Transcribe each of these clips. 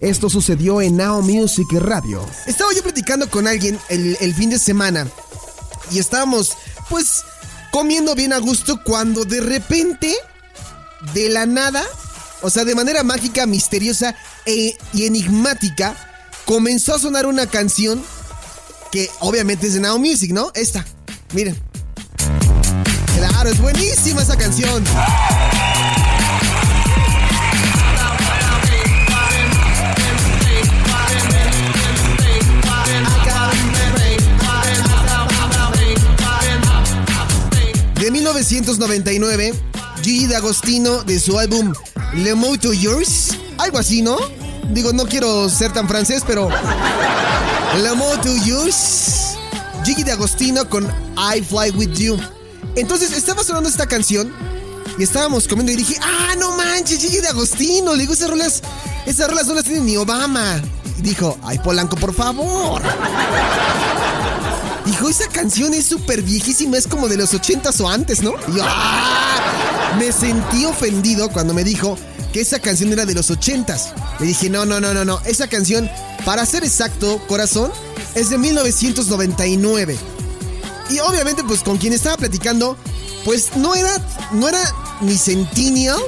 Esto sucedió en Now Music Radio. Estaba yo platicando con alguien el, fin de semana y estábamos, pues, comiendo bien a gusto cuando de repente, de la nada, o sea, de manera mágica, misteriosa e, y enigmática, comenzó a sonar una canción que obviamente es de Now Music, ¿no? Esta, miren. Claro, es buenísima esa canción. 1999, Gigi D'Agostino de su álbum Le Mot to Yours, algo así, ¿no? Digo, no quiero ser tan francés, pero Le Mot to Yours, Gigi D'Agostino con I Fly With You. Entonces estaba sonando esta canción y estábamos comiendo y dije, ah, no manches, Gigi D'Agostino. Le digo, esas rolas, esas rolas no las tiene ni Obama. Y dijo, ay, Polanco, por favor. Dijo, esa canción es súper viejísima, es como de los ochentas o antes, ¿no? Y yo, ¡ah! Me sentí ofendido cuando me dijo que esa canción era de los ochentas. Le dije, no, no, no, no, no. Esa canción, para ser exacto, corazón, es de 1999. Y obviamente, pues con quien estaba platicando, pues no era, no era ni Centennial,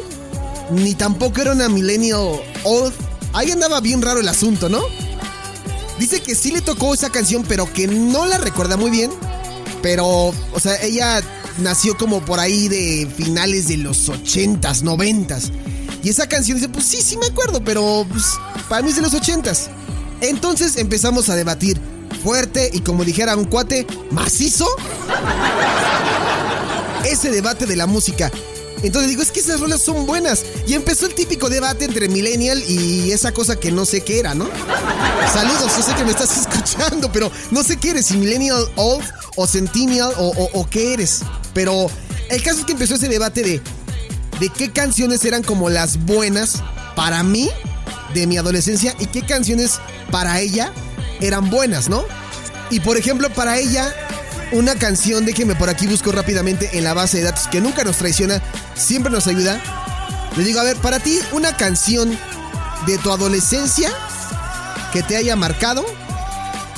ni tampoco era una Millennial Old. Ahí andaba bien raro el asunto, ¿no? Dice que sí le tocó esa canción, pero que no la recuerda muy bien. Pero, o sea, ella nació como por ahí de finales de los 80s, 90s. Y esa canción dice, pues sí, sí me acuerdo, pero pues, para mí es de los 80s. Entonces empezamos a debatir fuerte y como dijera un cuate, macizo. Ese debate de la música. Entonces digo, es que esas rolas son buenas. Y empezó el típico debate entre Millennial y esa cosa que no sé qué era, ¿no? Saludos, yo sé que me estás escuchando, pero no sé qué eres, si Millennial Old o Centennial o, o, qué eres. Pero el caso es que empezó ese debate de, de qué canciones eran como las buenas para mí de mi adolescencia y qué canciones para ella eran buenas, ¿no? Y por ejemplo, para ella, una canción, déjenme por aquí busco rápidamente en la base de datos que nunca nos traiciona, siempre nos ayuda. Le digo, a ver, para ti, una canción de tu adolescencia que te haya marcado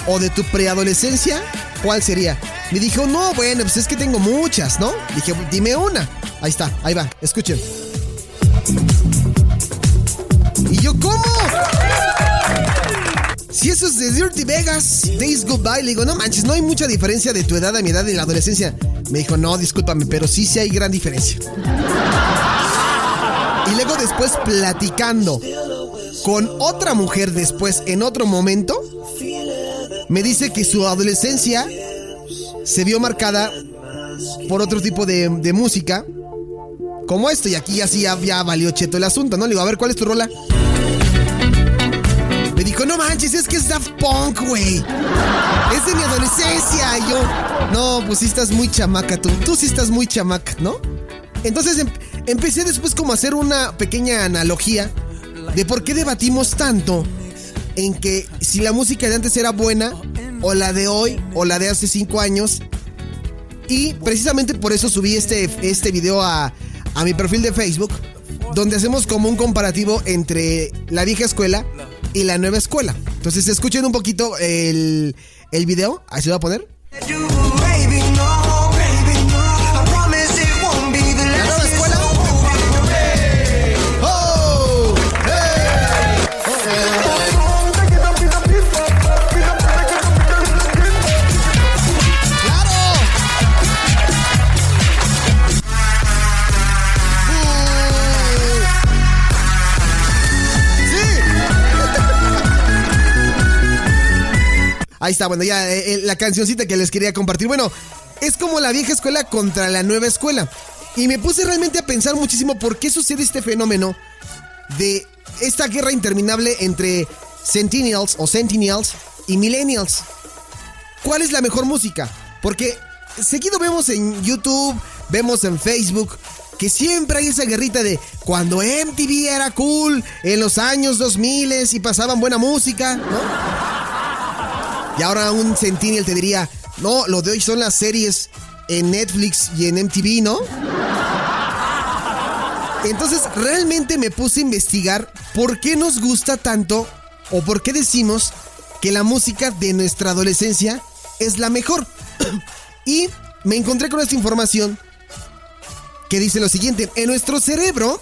o de tu preadolescencia, ¿cuál sería? Me dijo, no, bueno, pues es que tengo muchas, ¿no? Dije, dime una. Ahí está, ahí va, escuchen. Y yo, ¿cómo? Si eso es de Dirty Vegas, Days Goodbye, le digo, no manches, no hay mucha diferencia de tu edad a mi edad en la adolescencia. Me dijo, no, discúlpame, pero sí, sí hay gran diferencia. Y luego después platicando con otra mujer después, en otro momento, me dice que su adolescencia se vio marcada por otro tipo de, música, como esto, y aquí así ya, ya valió cheto el asunto, ¿no? Le digo, a ver, ¿cuál es tu rola? Dijo, no manches, es que es Daft Punk, güey. Es de mi adolescencia. Y yo, no, pues sí estás muy chamaca tú. Tú sí estás muy chamaca, ¿no? Entonces em empecé después como a hacer una pequeña analogía de por qué debatimos tanto en que si la música de antes era buena, o la de hoy, o la de hace cinco años. Y precisamente por eso subí este, este video a, a mi perfil de Facebook, donde hacemos como un comparativo entre la vieja escuela y la nueva escuela. Entonces escuchen un poquito el, el video. Ahí se va a poner. Ahí está, bueno, ya eh, la cancioncita que les quería compartir. Bueno, es como la vieja escuela contra la nueva escuela. Y me puse realmente a pensar muchísimo por qué sucede este fenómeno de esta guerra interminable entre Centennials o Centennials y Millennials. ¿Cuál es la mejor música? Porque seguido vemos en YouTube, vemos en Facebook, que siempre hay esa guerrita de cuando MTV era cool en los años 2000 y pasaban buena música, ¿no? Y ahora un Centennial te diría, no, lo de hoy son las series en Netflix y en MTV, ¿no? Entonces realmente me puse a investigar por qué nos gusta tanto o por qué decimos que la música de nuestra adolescencia es la mejor. y me encontré con esta información que dice lo siguiente, en nuestro cerebro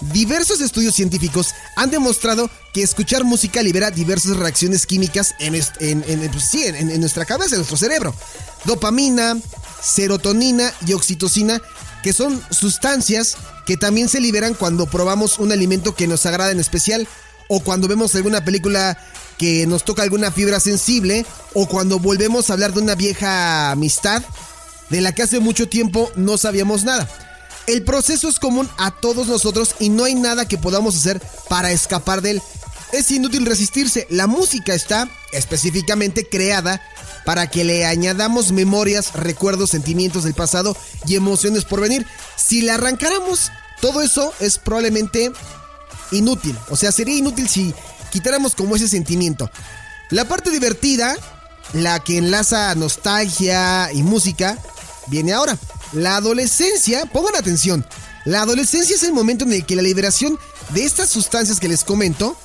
Diversos estudios científicos han demostrado que escuchar música libera diversas reacciones químicas en, pues en, en, nuestra cabeza, en nuestro cerebro. Dopamina, serotonina y oxitocina, que son sustancias que también se liberan cuando probamos un alimento que nos agrada en especial, o cuando vemos alguna película que nos toca alguna fibra sensible, o cuando volvemos a hablar de una vieja amistad de la que hace mucho tiempo no sabíamos nada. El proceso es común a todos nosotros y no hay nada que podamos hacer para escapar de él. Es inútil resistirse. La música está específicamente creada para que le añadamos memorias, recuerdos, sentimientos del pasado y emociones por venir. Si le arrancáramos, todo eso es probablemente inútil. O sea, sería inútil si quitáramos como ese sentimiento. La parte divertida, la que enlaza nostalgia y música, viene ahora. La adolescencia, pongan atención, la adolescencia es el momento en el que la liberación de estas sustancias que les comento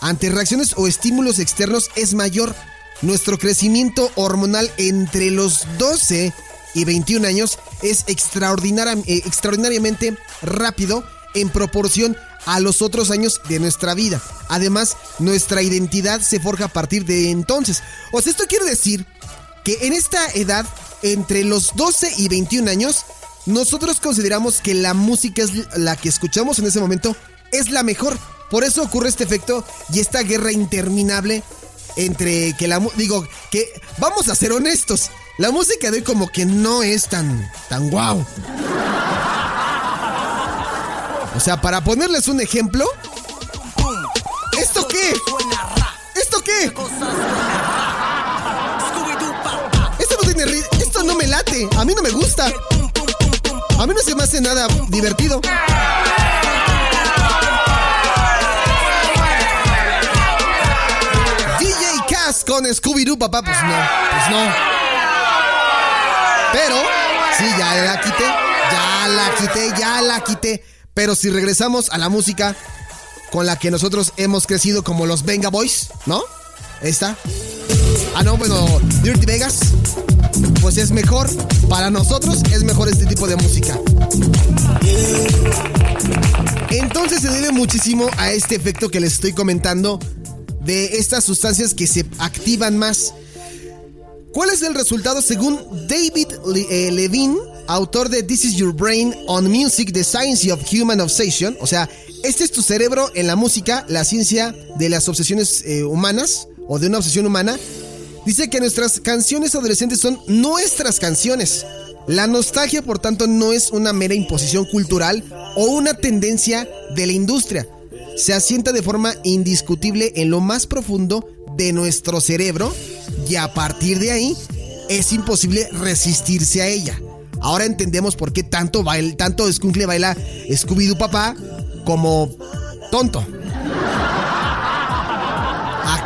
ante reacciones o estímulos externos es mayor. Nuestro crecimiento hormonal entre los 12 y 21 años es eh, extraordinariamente rápido en proporción a los otros años de nuestra vida. Además, nuestra identidad se forja a partir de entonces. O sea, esto quiere decir que en esta edad entre los 12 y 21 años, nosotros consideramos que la música es la que escuchamos en ese momento es la mejor. Por eso ocurre este efecto y esta guerra interminable entre que la digo que vamos a ser honestos, la música de hoy como que no es tan tan guau. O sea, para ponerles un ejemplo, ¿esto qué? ¿Esto qué? A mí no me gusta. A mí no se me hace nada divertido. DJ Cass con Scooby-Doo, papá. Pues no, pues no. Pero, sí, ya la quité. Ya la quité, ya la quité. Pero si regresamos a la música con la que nosotros hemos crecido como los Venga Boys, ¿no? Esta. Ah, no, bueno, Dirty Vegas pues es mejor, para nosotros es mejor este tipo de música. Entonces se debe muchísimo a este efecto que les estoy comentando de estas sustancias que se activan más. ¿Cuál es el resultado según David eh, Levine, autor de This is Your Brain on Music, The Science of Human Obsession? O sea, este es tu cerebro en la música, la ciencia de las obsesiones eh, humanas o de una obsesión humana. Dice que nuestras canciones adolescentes son nuestras canciones. La nostalgia, por tanto, no es una mera imposición cultural o una tendencia de la industria. Se asienta de forma indiscutible en lo más profundo de nuestro cerebro y a partir de ahí es imposible resistirse a ella. Ahora entendemos por qué tanto, baila, tanto baila Scooby-Doo papá como tonto.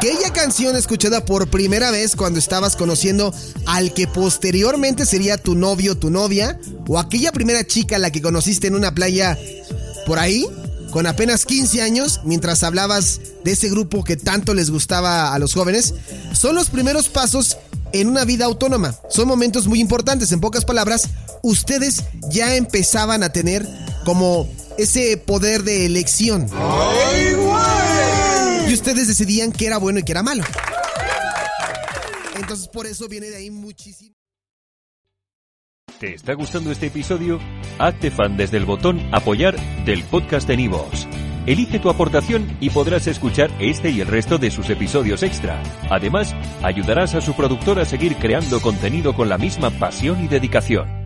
Aquella canción escuchada por primera vez cuando estabas conociendo al que posteriormente sería tu novio tu novia, o aquella primera chica a la que conociste en una playa por ahí, con apenas 15 años, mientras hablabas de ese grupo que tanto les gustaba a los jóvenes, son los primeros pasos en una vida autónoma. Son momentos muy importantes. En pocas palabras, ustedes ya empezaban a tener como ese poder de elección ustedes decidían que era bueno y que era malo. Entonces por eso viene de ahí muchísimo. ¿Te está gustando este episodio? Hazte fan desde el botón apoyar del podcast de Nivos. Elige tu aportación y podrás escuchar este y el resto de sus episodios extra. Además, ayudarás a su productor a seguir creando contenido con la misma pasión y dedicación.